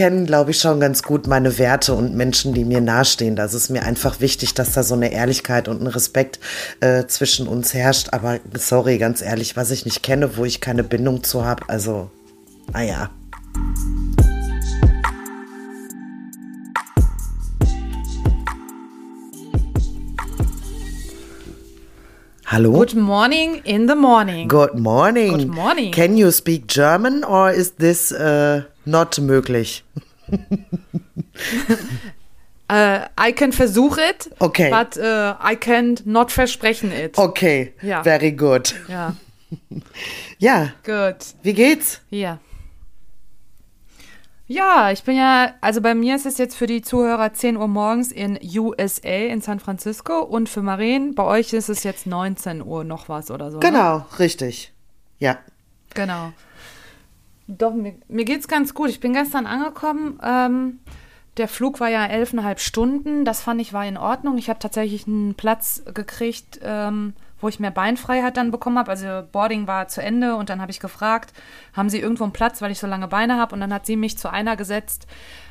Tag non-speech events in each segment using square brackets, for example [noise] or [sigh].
kenne, glaube ich, schon ganz gut meine Werte und Menschen, die mir nahestehen. Das ist mir einfach wichtig, dass da so eine Ehrlichkeit und ein Respekt äh, zwischen uns herrscht. Aber sorry, ganz ehrlich, was ich nicht kenne, wo ich keine Bindung zu habe, also, naja. Hallo? Good morning in the morning. Good morning. Good morning. Can you speak German or is this uh, not möglich? uh, [laughs] I can versuch it, okay. but uh, I can not versprechen it. Okay, ja. very good. Ja. [laughs] ja. Gut. Wie geht's? Ja. Ja, ich bin ja, also bei mir ist es jetzt für die Zuhörer 10 Uhr morgens in USA in San Francisco und für Maren, bei euch ist es jetzt 19 Uhr noch was oder so. ne? Genau, ne? richtig. Ja. Genau. Doch, mir, mir geht's ganz gut. Ich bin gestern angekommen. Ähm, der Flug war ja elfeinhalb Stunden. Das fand ich war in Ordnung. Ich habe tatsächlich einen Platz gekriegt, ähm, wo ich mehr Beinfreiheit dann bekommen habe. Also Boarding war zu Ende und dann habe ich gefragt, haben Sie irgendwo einen Platz, weil ich so lange Beine habe? Und dann hat sie mich zu einer gesetzt,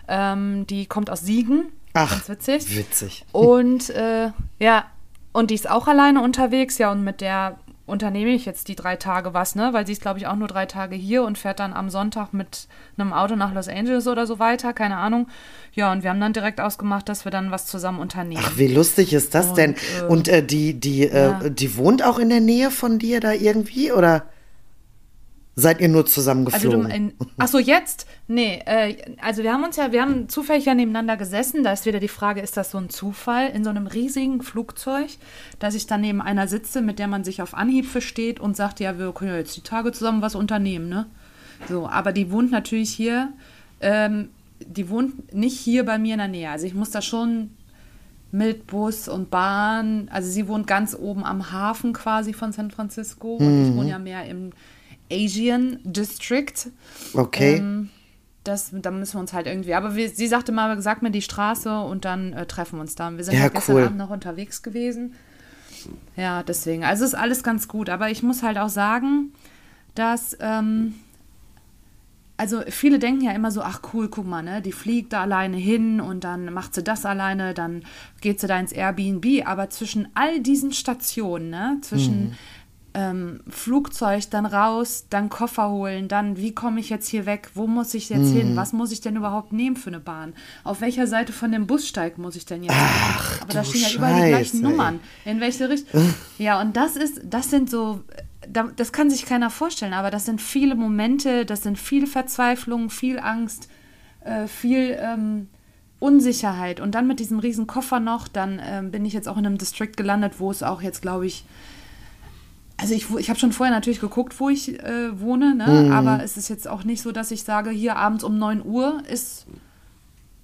ähm, die kommt aus Siegen. Ach, Ganz witzig. witzig. Und äh, ja, und die ist auch alleine unterwegs, ja, und mit der unternehme ich jetzt die drei Tage was, ne? Weil sie ist, glaube ich, auch nur drei Tage hier und fährt dann am Sonntag mit einem Auto nach Los Angeles oder so weiter, keine Ahnung. Ja, und wir haben dann direkt ausgemacht, dass wir dann was zusammen unternehmen. Ach, wie lustig ist das Und, denn? äh, Und äh, die, die, ja. äh, die wohnt auch in der Nähe von dir da irgendwie? Oder seid ihr nur Also zusammengeflogen? du, in, ach so, jetzt? Nee, äh, also wir haben uns ja, wir haben zufällig ja nebeneinander gesessen. Da ist wieder die Frage, ist das so ein Zufall in so einem riesigen Flugzeug, dass ich dann neben einer sitze, mit der man sich auf Anhieb versteht und sagt, ja, wir können ja jetzt die Tage zusammen was unternehmen, ne? So, aber die wohnt natürlich hier, ähm, die wohnt nicht hier bei mir in der Nähe. Also ich muss da schon mit Bus und Bahn, also sie wohnt ganz oben am Hafen quasi von San Francisco und ich wohne ja mehr im Asian District. okay. Ähm, das, da müssen wir uns halt irgendwie. Aber wir, sie sagte mal, sag mir die Straße und dann äh, treffen wir uns da. Wir sind Ja, halt gestern cool. Abend noch unterwegs gewesen. Ja, deswegen. Also ist alles ganz gut. Aber ich muss halt auch sagen, dass. Ähm, also viele denken ja immer so, ach cool, guck mal, ne, die fliegt da alleine hin und dann macht sie das alleine, dann geht sie da ins Airbnb. Aber zwischen all diesen Stationen, ne, zwischen ähm, Flugzeug, dann raus, dann Koffer holen, dann wie komme ich jetzt hier weg, wo muss ich jetzt hin, was muss ich denn überhaupt nehmen für eine Bahn, auf welcher Seite von dem Bussteig muss ich denn jetzt Ach, Aber da stehen ja überall die gleichen Scheiße, Nummern, in welche Richtung. ja, und das ist, das sind so, da- das kann sich keiner vorstellen, aber das sind viele Momente, das sind viel Verzweiflung, viel Angst, äh, viel ähm, Unsicherheit. Und dann mit diesem riesen Koffer noch, dann ähm, bin ich jetzt auch in einem District gelandet, wo es auch jetzt, glaube ich, also ich, ich habe schon vorher natürlich geguckt, wo ich äh, wohne, ne? aber es ist jetzt auch nicht so, dass ich sage, hier abends um 9 Uhr ist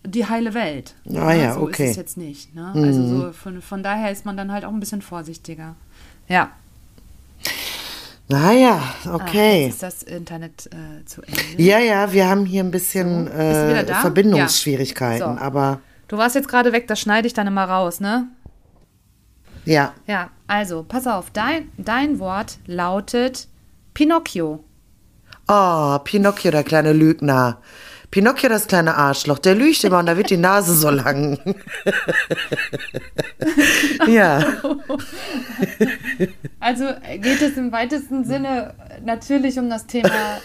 die heile Welt. Ah ja, so okay. ist es jetzt nicht. Ne? Also so von, von daher ist man dann halt auch ein bisschen vorsichtiger. Ja. Naja, Ah, okay. jetzt ist das Internet äh, zu Ende. Ja, ja, wir haben hier ein bisschen So, äh? Verbindungsschwierigkeiten, Ja. So. aber Du warst jetzt gerade weg, das schneide ich dann immer raus, ne? Ja. Ja, also, pass auf, dein, dein Wort lautet Pinocchio. Oh, Pinocchio, der kleine Lügner. Pinocchio, das kleine Arschloch, der lügt immer und da wird die Nase so lang. [laughs] ja, Also geht es im weitesten Sinne natürlich um das Thema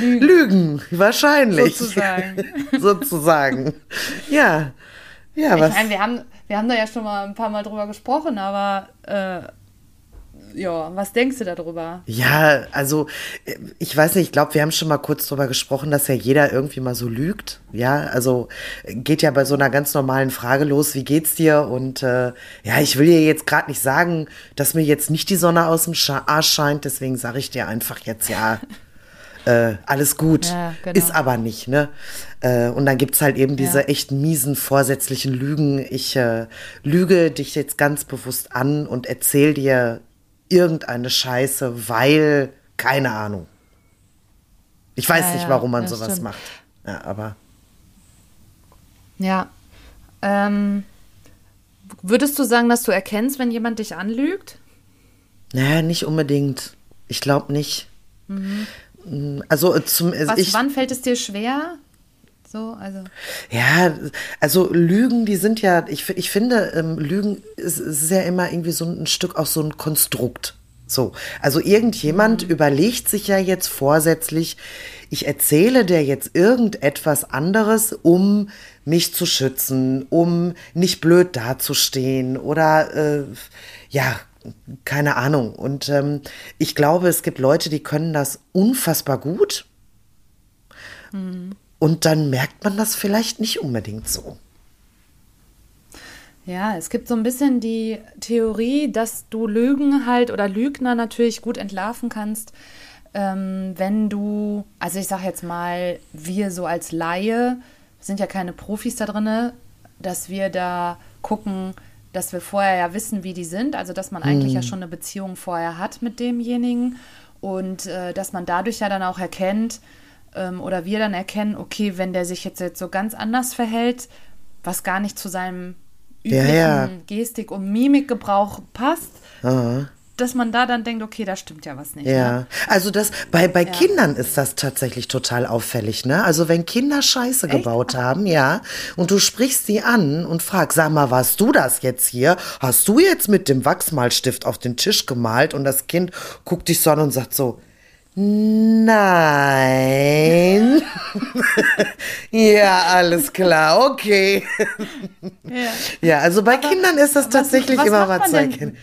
Lügen. Lügen, wahrscheinlich. Sozusagen. [laughs] Sozusagen. Ja. Ja, Ich was? meine, wir haben, wir haben da ja schon mal ein paar Mal drüber gesprochen, aber äh, ja, was denkst du darüber? Ja, also ich weiß nicht, ich glaube, wir haben schon mal kurz drüber gesprochen, dass ja jeder irgendwie mal so lügt. Ja, also geht ja bei so einer ganz normalen Frage los, wie geht's dir? Und äh, ja, ich will dir jetzt gerade nicht sagen, dass mir jetzt nicht die Sonne aus dem Arsch scheint, deswegen sage ich dir einfach jetzt ja. [laughs] Äh, alles gut, Ja, genau. ist aber nicht, ne? Äh, und dann gibt's halt eben diese Ja. echt miesen, vorsätzlichen Lügen. Ich äh, lüge dich jetzt ganz bewusst an und erzähl dir irgendeine Scheiße, weil, keine Ahnung. Ich weiß Ja, nicht, warum man sowas stimmt. macht. Ja, aber Ja. Ähm, würdest du sagen, dass du erkennst, wenn jemand dich anlügt? naja, nicht unbedingt. Ich glaube nicht. Mm, Also äh, zum, Mhm. Was, ich, wann fällt es dir schwer? So, also. Ja, also Lügen, die sind ja, ich, ich finde, ähm, Lügen ist, ist ja immer irgendwie so ein Stück auch so ein Konstrukt. So, also irgendjemand mhm. überlegt sich ja jetzt vorsätzlich, ich erzähle dir jetzt irgendetwas anderes, um mich zu schützen, um nicht blöd dazustehen oder äh, ja, keine Ahnung. Und ähm, ich glaube, es gibt Leute, die können das unfassbar gut. Mhm. Und dann merkt man das vielleicht nicht unbedingt so. Ja, es gibt so ein bisschen die Theorie, dass du Lügen halt oder Lügner natürlich gut entlarven kannst, ähm, wenn du, also ich sage jetzt mal, wir so als Laie sind ja keine Profis da drin, dass wir da gucken, dass wir vorher ja wissen, wie die sind, also dass man eigentlich ja hm. schon eine Beziehung vorher hat mit demjenigen und äh, dass man dadurch ja dann auch erkennt ähm, oder wir dann erkennen, okay, wenn der sich jetzt, jetzt so ganz anders verhält, was gar nicht zu seinem üblichen ja, ja. Gestik- und Mimikgebrauch passt, Aha. Dass man da dann denkt, okay, da stimmt ja was nicht. Ja, ne? also das bei, bei ja. Kindern ist das tatsächlich total auffällig, ne? Also wenn Kinder Scheiße Echt? gebaut haben, ja, und du sprichst sie an und fragst, sag mal, warst du das jetzt hier? Hast du jetzt mit dem Wachsmalstift auf den Tisch gemalt? Und das Kind guckt dich so an und sagt so, Nein. [laughs] ja, alles klar, okay. Ja, ja also bei Aber Kindern ist das tatsächlich was, was immer was erkennen.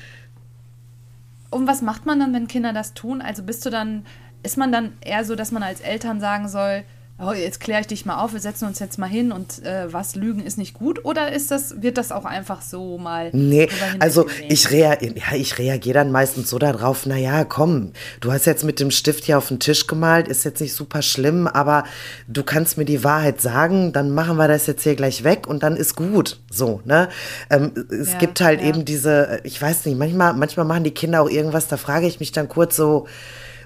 Und was macht man dann, wenn Kinder das tun? Also bist du dann, ist man dann eher so, dass man als Eltern sagen soll, oh, jetzt kläre ich dich mal auf, wir setzen uns jetzt mal hin und äh, was Lügen ist nicht gut? Oder ist das, wird das auch einfach so mal? Nee, also ich, rea ja, ich reagiere dann meistens so darauf, naja, komm, du hast jetzt mit dem Stift hier auf den Tisch gemalt, ist jetzt nicht super schlimm, aber du kannst mir die Wahrheit sagen, dann machen wir das jetzt hier gleich weg und dann ist gut. So, ne? Ähm, es ja, gibt halt ja. eben diese, ich weiß nicht, manchmal, manchmal machen die Kinder auch irgendwas, da frage ich mich dann kurz so,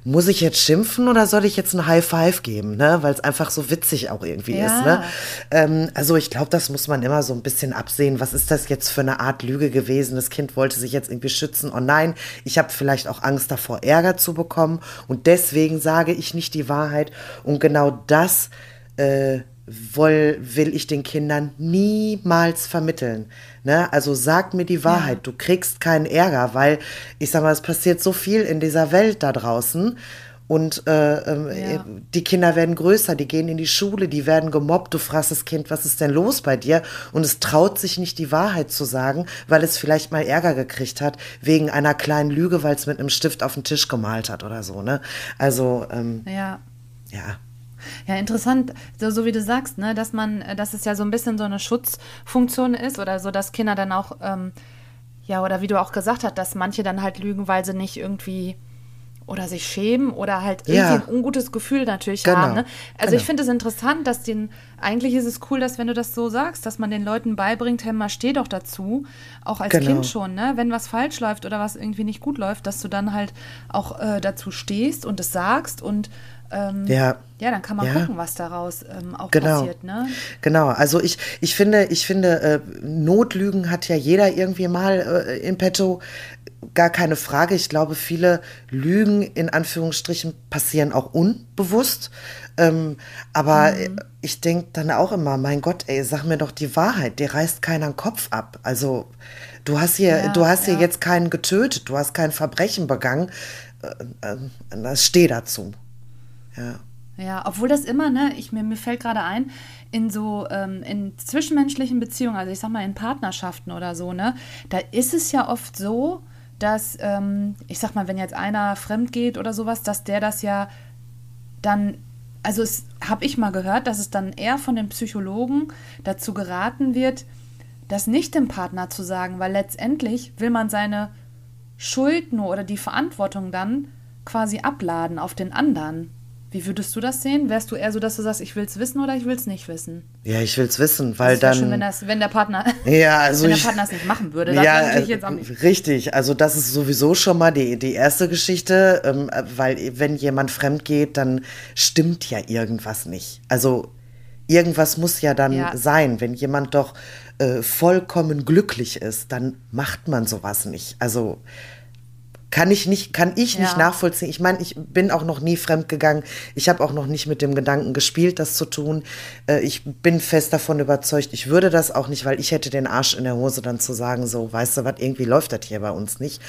muss ich jetzt schimpfen oder soll ich jetzt ein High Five geben, ne? Weil es einfach so witzig auch irgendwie ja. ist. Ne? Ähm, also ich glaube, das muss man immer so ein bisschen absehen. Was ist das jetzt für eine Art Lüge gewesen? Das Kind wollte sich jetzt irgendwie schützen. Oh nein, ich habe vielleicht auch Angst davor, Ärger zu bekommen. Und deswegen sage ich nicht die Wahrheit. Und genau das äh, will, will ich den Kindern niemals vermitteln. Ne? Also sag mir die Wahrheit, ja. du kriegst keinen Ärger, weil ich sag mal, es passiert so viel in dieser Welt da draußen. Und äh, ähm, ja. die Kinder werden größer, die gehen in die Schule, die werden gemobbt. Du fragst das Kind, was ist denn los bei dir? Und es traut sich nicht, die Wahrheit zu sagen, weil es vielleicht mal Ärger gekriegt hat wegen einer kleinen Lüge, weil es mit einem Stift auf den Tisch gemalt hat oder so. Ne? Also ähm, ja. ja. Ja, interessant, so, so wie du sagst, ne, dass man, dass es ja so ein bisschen so eine Schutzfunktion ist oder so, dass Kinder dann auch, ähm, ja, oder wie du auch gesagt hast, dass manche dann halt lügen, weil sie nicht irgendwie oder sich schämen oder halt irgendwie ja. ein ungutes Gefühl natürlich genau. haben. Ne? Also genau. ich finde es interessant, dass den, eigentlich ist es cool, dass wenn du das so sagst, dass man den Leuten beibringt, hey, mal steh doch dazu, auch als genau. Kind schon, ne? wenn was falsch läuft oder was irgendwie nicht gut läuft, dass du dann halt auch äh, dazu stehst und es sagst und ähm, ja. ja, dann kann man ja. gucken, was daraus ähm, auch genau. passiert. Ne? Genau, also ich, ich finde, ich finde, äh, Notlügen hat ja jeder irgendwie mal äh, in petto. Gar keine Frage. Ich glaube, viele Lügen in Anführungsstrichen passieren auch unbewusst. Ähm, aber mhm. ich denke dann auch immer, mein Gott, ey, sag mir doch die Wahrheit, dir reißt keiner den Kopf ab. Also du hast hier, ja, du hast ja. hier jetzt keinen getötet, du hast kein Verbrechen begangen. Äh, äh, das steh dazu. Ja. Ja, obwohl das immer, ne, ich, mir, mir fällt gerade ein, in so, ähm, in zwischenmenschlichen Beziehungen, also ich sag mal in Partnerschaften oder so, ne, da ist es ja oft so, dass, ähm, ich sag mal, wenn jetzt einer fremd geht oder sowas, dass der das ja dann, also es habe ich mal gehört, dass es dann eher von den Psychologen dazu geraten wird, das nicht dem Partner zu sagen, weil letztendlich will man seine Schuld nur oder die Verantwortung dann quasi abladen auf den anderen. Wie würdest du das sehen? Wärst du eher so, dass du sagst, ich will es wissen oder ich will es nicht wissen? Ja, ich will es wissen, weil dann. Schön, wenn, das, wenn der Partner, [laughs] ja, also wenn der Partner es nicht machen würde. Ja, natürlich jetzt auch nicht. richtig. Also das ist sowieso schon mal die, die erste Geschichte, ähm, weil wenn jemand fremd geht, dann stimmt ja irgendwas nicht. Also irgendwas muss ja dann ja. sein. Wenn jemand doch äh, vollkommen glücklich ist, dann macht man sowas nicht. Also Kann ich nicht, kann ich nicht Ja. nachvollziehen. Ich meine, ich bin auch noch nie fremd gegangen. Ich habe auch noch nicht mit dem Gedanken gespielt, das zu tun. Äh, Ich bin fest davon überzeugt, ich würde das auch nicht, weil ich hätte den Arsch in der Hose dann zu sagen, so, weißt du was, irgendwie läuft das hier bei uns nicht.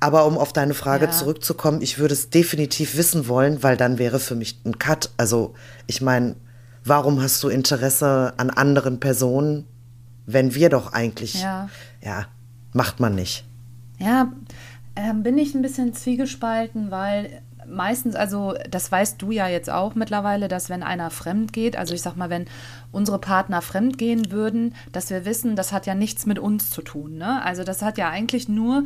Aber um auf deine Frage Ja. zurückzukommen, ich würde es definitiv wissen wollen, weil dann wäre für mich ein Cut. Also, ich meine, warum hast du Interesse an anderen Personen, wenn wir doch eigentlich, Ja. ja macht man nicht. Ja, ähm, bin ich ein bisschen zwiegespalten, weil meistens, also das weißt du ja jetzt auch mittlerweile, dass wenn einer fremd geht, also ich sag mal, wenn unsere Partner fremd gehen würden, dass wir wissen, das hat ja nichts mit uns zu tun. Ne? Also das hat ja eigentlich nur,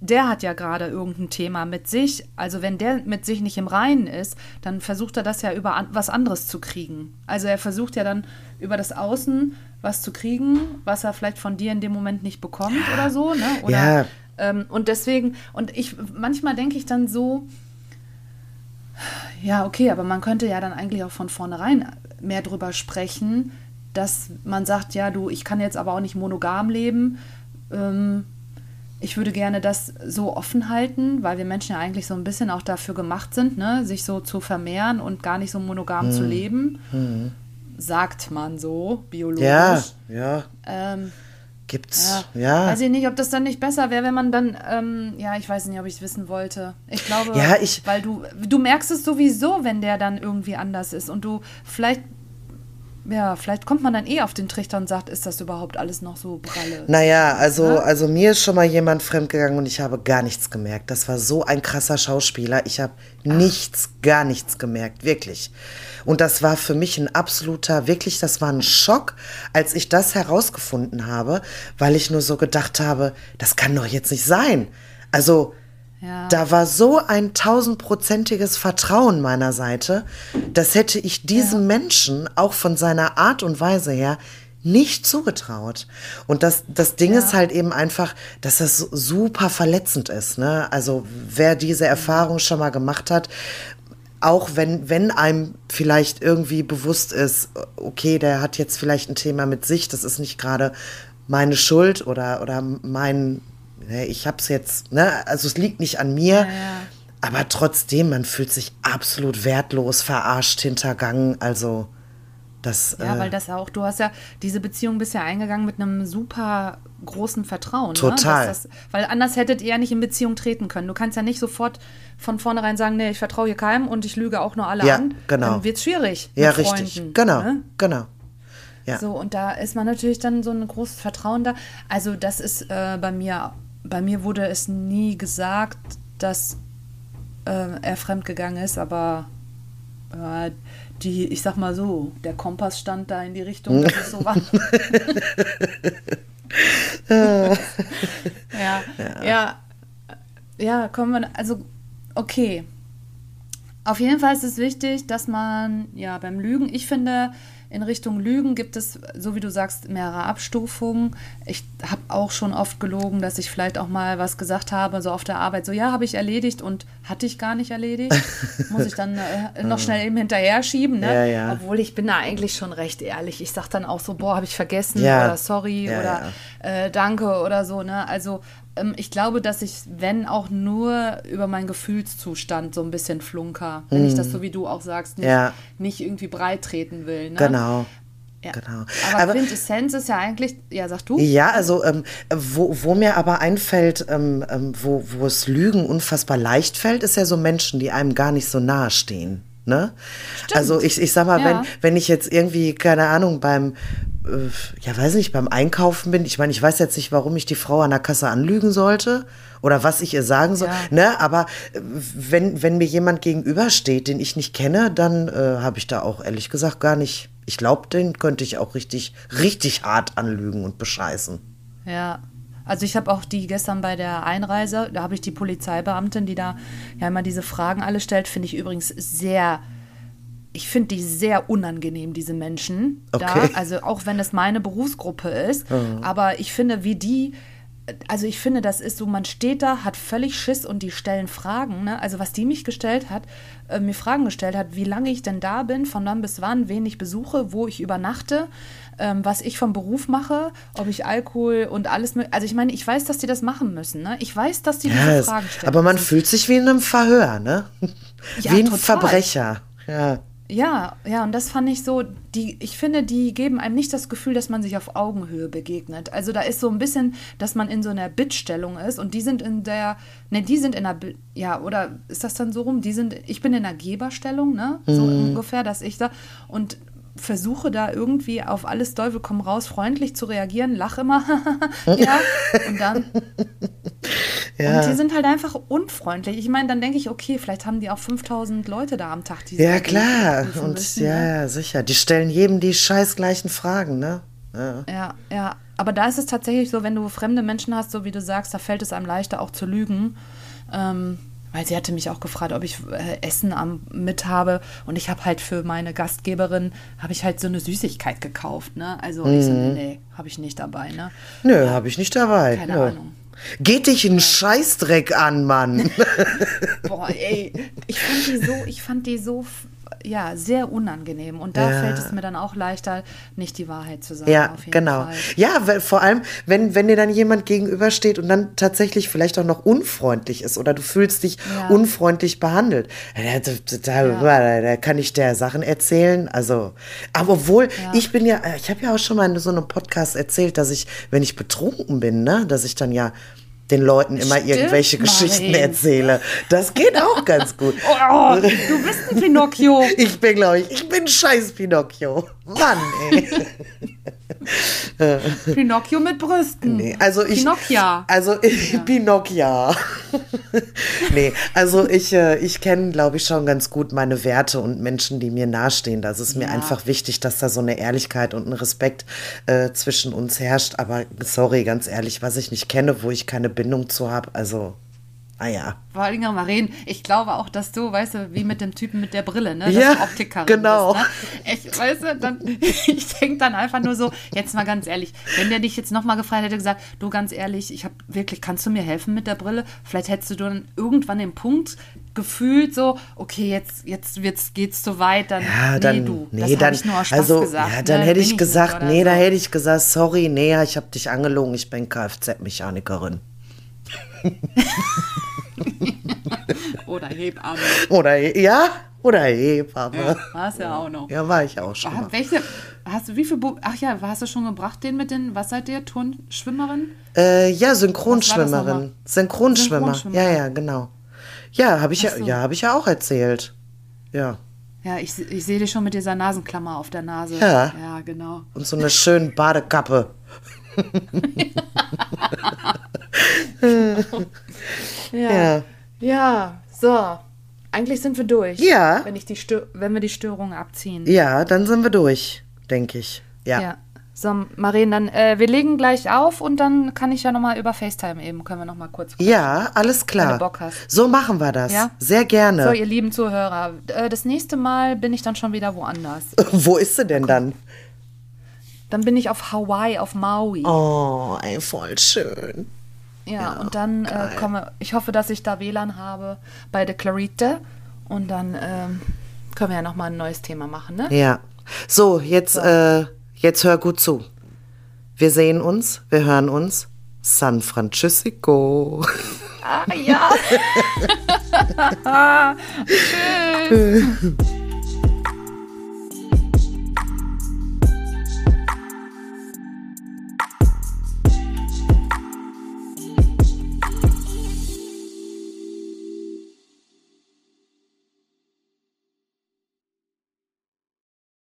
der hat ja gerade irgendein Thema mit sich. Also wenn der mit sich nicht im Reinen ist, dann versucht er das ja über an, was anderes zu kriegen. Also er versucht ja dann über das Außen was zu kriegen, was er vielleicht von dir in dem Moment nicht bekommt oder so. Ne? Oder Ja. Ähm, und deswegen, und ich, manchmal denke ich dann so, ja, okay, aber man könnte ja dann eigentlich auch von vornherein mehr drüber sprechen, dass man sagt, ja, du, ich kann jetzt aber auch nicht monogam leben. Ähm, ich würde gerne das so offen halten, weil wir Menschen ja eigentlich so ein bisschen auch dafür gemacht sind, ne, sich so zu vermehren und gar nicht so monogam Mhm. zu leben. Sagt man so, biologisch. Ja, ja, Ähm, gibt's. ja. Ja. Weiß ich nicht, ob das dann nicht besser wäre, wenn man dann, ähm, ja, ich weiß nicht, ob ich es wissen wollte. Ich glaube, Ja, ich- weil du, du merkst es sowieso, wenn der dann irgendwie anders ist und du vielleicht, ja, vielleicht kommt man dann eh auf den Trichter und sagt, ist das überhaupt alles noch so pralle? Naja, also, Ja? also mir ist schon mal jemand fremdgegangen und ich habe gar nichts gemerkt. Das war so ein krasser Schauspieler. Ich habe nichts, gar nichts gemerkt, wirklich. Und das war für mich ein absoluter, wirklich, das war ein Schock, als ich das herausgefunden habe, weil ich nur so gedacht habe, das kann doch jetzt nicht sein. Also, Ja. da war so ein tausendprozentiges Vertrauen meiner Seite, das hätte ich diesem Menschen auch von seiner Art und Weise her nicht zugetraut. Und das, das Ding Ja. ist halt eben einfach, dass das super verletzend ist. Ne? Also wer diese Erfahrung schon mal gemacht hat, auch wenn, wenn einem vielleicht irgendwie bewusst ist, okay, der hat jetzt vielleicht ein Thema mit sich, das ist nicht gerade meine Schuld oder, oder mein, ne, ich hab's jetzt, ne, also es liegt nicht an mir, ja. aber trotzdem, man fühlt sich absolut wertlos, verarscht, hintergangen, also das, Ja, äh, weil das auch, du hast ja diese Beziehung bisher eingegangen mit einem super großen Vertrauen. Total. Ne? Das, weil anders hättet ihr ja nicht in Beziehung treten können. Du kannst ja nicht sofort von vornherein sagen, nee, ich vertraue hier keinem und ich lüge auch nur alle Ja, an. genau. Dann wird es schwierig. ja, mit richtig, Freunden, genau, Ne? genau. Ja. So, und da ist man natürlich dann so ein großes Vertrauen da. Also, das ist äh, bei mir, bei mir wurde es nie gesagt, dass äh, er fremdgegangen ist, aber äh, die, ich sag mal so, der Kompass stand da in die Richtung, dass es so war. [laughs] ja, ja, ja, kommen wir, also, okay. Auf jeden Fall ist es wichtig, dass man, ja, beim Lügen, ich finde, in Richtung Lügen gibt es, so wie du sagst, mehrere Abstufungen. Ich habe auch schon oft gelogen, dass ich vielleicht auch mal was gesagt habe, so auf der Arbeit, so ja, habe ich erledigt und hatte ich gar nicht erledigt. [laughs] Muss ich dann äh, noch schnell eben hinterher schieben, ne? Ja, ja. Obwohl ich bin da eigentlich schon recht ehrlich. Ich sage dann auch so, boah, habe ich vergessen Ja. oder sorry oder Äh, danke oder so, ne? Also ich glaube, dass ich, wenn auch nur über meinen Gefühlszustand so ein bisschen flunker, wenn ich das so wie du auch sagst, nicht. Ja. nicht irgendwie breit treten will. Ne? Genau. Ja. Genau. Aber, Aber- Quintessenz ist ja eigentlich, ja, sag du? Ja, also ähm, wo, wo mir aber einfällt, ähm, ähm, wo, wo es Lügen unfassbar leicht fällt, ist ja so Menschen, die einem gar nicht so nahe stehen. Ne? Also ich, ich sag mal, Ja. wenn, wenn ich jetzt irgendwie, keine Ahnung, beim, äh, ja weiß nicht, beim Einkaufen bin, ich meine, ich weiß jetzt nicht, warum ich die Frau an der Kasse anlügen sollte oder was ich ihr sagen soll, Ja. ne? aber äh, wenn, wenn mir jemand gegenübersteht, den ich nicht kenne, dann äh, habe ich da auch ehrlich gesagt gar nicht, ich glaube, den könnte ich auch richtig, richtig hart anlügen und bescheißen. Ja. Also ich habe auch die gestern bei der Einreise, da habe ich die Polizeibeamtin, die da ja immer diese Fragen alle stellt, finde ich übrigens sehr, ich finde die sehr unangenehm, diese Menschen Okay. da. Also auch wenn es meine Berufsgruppe ist, aber ich finde, wie die also ich finde, das ist so, man steht da, hat völlig Schiss und die stellen Fragen. Ne? Also was die mich gestellt hat, äh, mir Fragen gestellt hat, wie lange ich denn da bin, von wann bis wann, wen ich besuche, wo ich übernachte, ähm, was ich vom Beruf mache, ob ich Alkohol und alles. Also ich meine, ich weiß, dass die das machen müssen. Ne? Ich weiß, dass die Ja, diese es- Fragen stellen. aber man müssen. fühlt sich wie in einem Verhör, ne? Ja, wie ein total. Verbrecher. Ja. Ja, ja, und das fand ich so, die, ich finde, die geben einem nicht das Gefühl, dass man sich auf Augenhöhe begegnet. Also da ist so ein bisschen, dass man in so einer Bittstellung ist und die sind in der, ne, die sind in der, ja, oder ist das dann so rum? Die sind, ich bin in der Geberstellung, ne, so ungefähr, dass ich da und versuche da irgendwie auf alles Teufel komm raus freundlich zu reagieren, lach immer, [laughs] ja, und dann [laughs] Ja. und die sind halt einfach unfreundlich. Ich meine, dann denke ich, okay, vielleicht haben die auch 5000 Leute da am Tag, die Ja, da klar. Und müssen, ja, ne? ja, sicher. Die stellen jedem die scheiß gleichen Fragen, ne? Ja. Ja, ja. Aber da ist es tatsächlich so, wenn du fremde Menschen hast, so wie du sagst, da fällt es einem leichter auch zu lügen. Ähm, weil sie hatte mich auch gefragt, ob ich äh, Essen am, mit habe. Und ich habe halt für meine Gastgeberin, habe ich halt so eine Süßigkeit gekauft. Ne? Also ich so, nee, nee, habe ich nicht dabei. Ne? Nö, habe ich nicht dabei. Keine Nö. Ahnung. Geht dich ein Scheißdreck an, Mann. [laughs] Boah, ey, ich fand die so, ich fand die so, ja, sehr unangenehm. Und da Ja. fällt es mir dann auch leichter, nicht die Wahrheit zu sagen. Ja, genau. Fall. Ja, weil vor allem, wenn, wenn dir dann jemand gegenübersteht und dann tatsächlich vielleicht auch noch unfreundlich ist oder du fühlst dich Ja. unfreundlich behandelt, da, da, da, da kann ich der Sachen erzählen. Also, aber obwohl, ich bin ja, ich habe ja auch schon mal in so einem Podcast erzählt, dass ich, wenn ich betrunken bin, ne, dass ich dann ja den Leuten immer Stimmt, irgendwelche Geschichten erzähle. Das geht auch ganz gut. [laughs] Oh, du bist ein Pinocchio. Ich bin, glaube ich, ich bin scheiß Pinocchio. Mann, ey. [laughs] Pinocchio mit Brüsten. Nee, also ich. Pinocchia. Also [laughs] ich, Pinocchia. [laughs] nee, also ich, äh, ich kenne, glaube ich, schon ganz gut meine Werte und Menschen, die mir nahestehen. Das ist mir Ja. einfach wichtig, dass da so eine Ehrlichkeit und ein Respekt äh, zwischen uns herrscht. Aber sorry, ganz ehrlich, was ich nicht kenne, wo ich keine Bindung zu habe, also, naja. Vor allem, Maren, ich glaube auch, dass du, weißt du, wie mit dem Typen mit der Brille, ne? Dass Ja, du Optikerin genau. Bist, ne? Ich, weißt du, dann, [laughs] ich denke dann einfach nur so, jetzt mal ganz ehrlich, wenn der dich jetzt nochmal gefragt hätte, gesagt, du ganz ehrlich, ich habe wirklich, kannst du mir helfen mit der Brille? Vielleicht hättest du dann irgendwann den Punkt gefühlt so, okay, jetzt, jetzt wird's, geht's zu weit, dann, Ja, nee, dann, du, nee, das dann, ich nur aus Spaß also, gesagt. ja, dann ne? hätte ich nicht gesagt, nee, da so. hätte ich gesagt, sorry, nee, ich habe dich angelogen, ich bin Kfz-Mechanikerin. Oder Hebamme. Oder, ja, oder Hebamme. War's ja auch noch. Ja, war ich auch schon Ah. Welche, hast du, wie viel, Bu ach ja, hast du schon gebracht, den mit den, was seid ihr, Turnschwimmerin? Äh, ja, Synchronschwimmerin. Synchronschwimmer. Synchronschwimmer. Ja, ja, genau. Ja, habe ich ja, so. ja, habe ich ja auch erzählt. Ja. Ja, ich, ich sehe dich schon mit dieser Nasenklammer auf der Nase. Ja. Ja, genau. Und so eine schöne Badekappe. [laughs] [laughs] [laughs] Ja. Ja, so. Eigentlich sind wir durch. Ja. Wenn, ich die wenn wir die Störungen abziehen. Ja, dann sind wir durch, denke ich. Ja. Ja. So, Maren, dann, äh, wir legen gleich auf und dann kann ich ja nochmal über FaceTime eben, können wir nochmal kurz. Ja, alles klar. Wenn du Bock hast. So machen wir das. Ja? Sehr gerne. So, ihr lieben Zuhörer, äh, das nächste Mal bin ich dann schon wieder woanders. [laughs] Wo ist sie denn dann? Dann bin ich auf Hawaii, auf Maui. Oh, ey, voll schön. Ja, und dann äh, komme, ich hoffe, dass ich da WLAN habe bei der Clarite. Und dann ähm, können wir ja nochmal ein neues Thema machen, ne? Ja. So, jetzt, Äh, jetzt hör gut zu. Wir sehen uns, wir hören uns. San Francisco. Ah, ja. [laughs] [laughs] Tschüss. [laughs]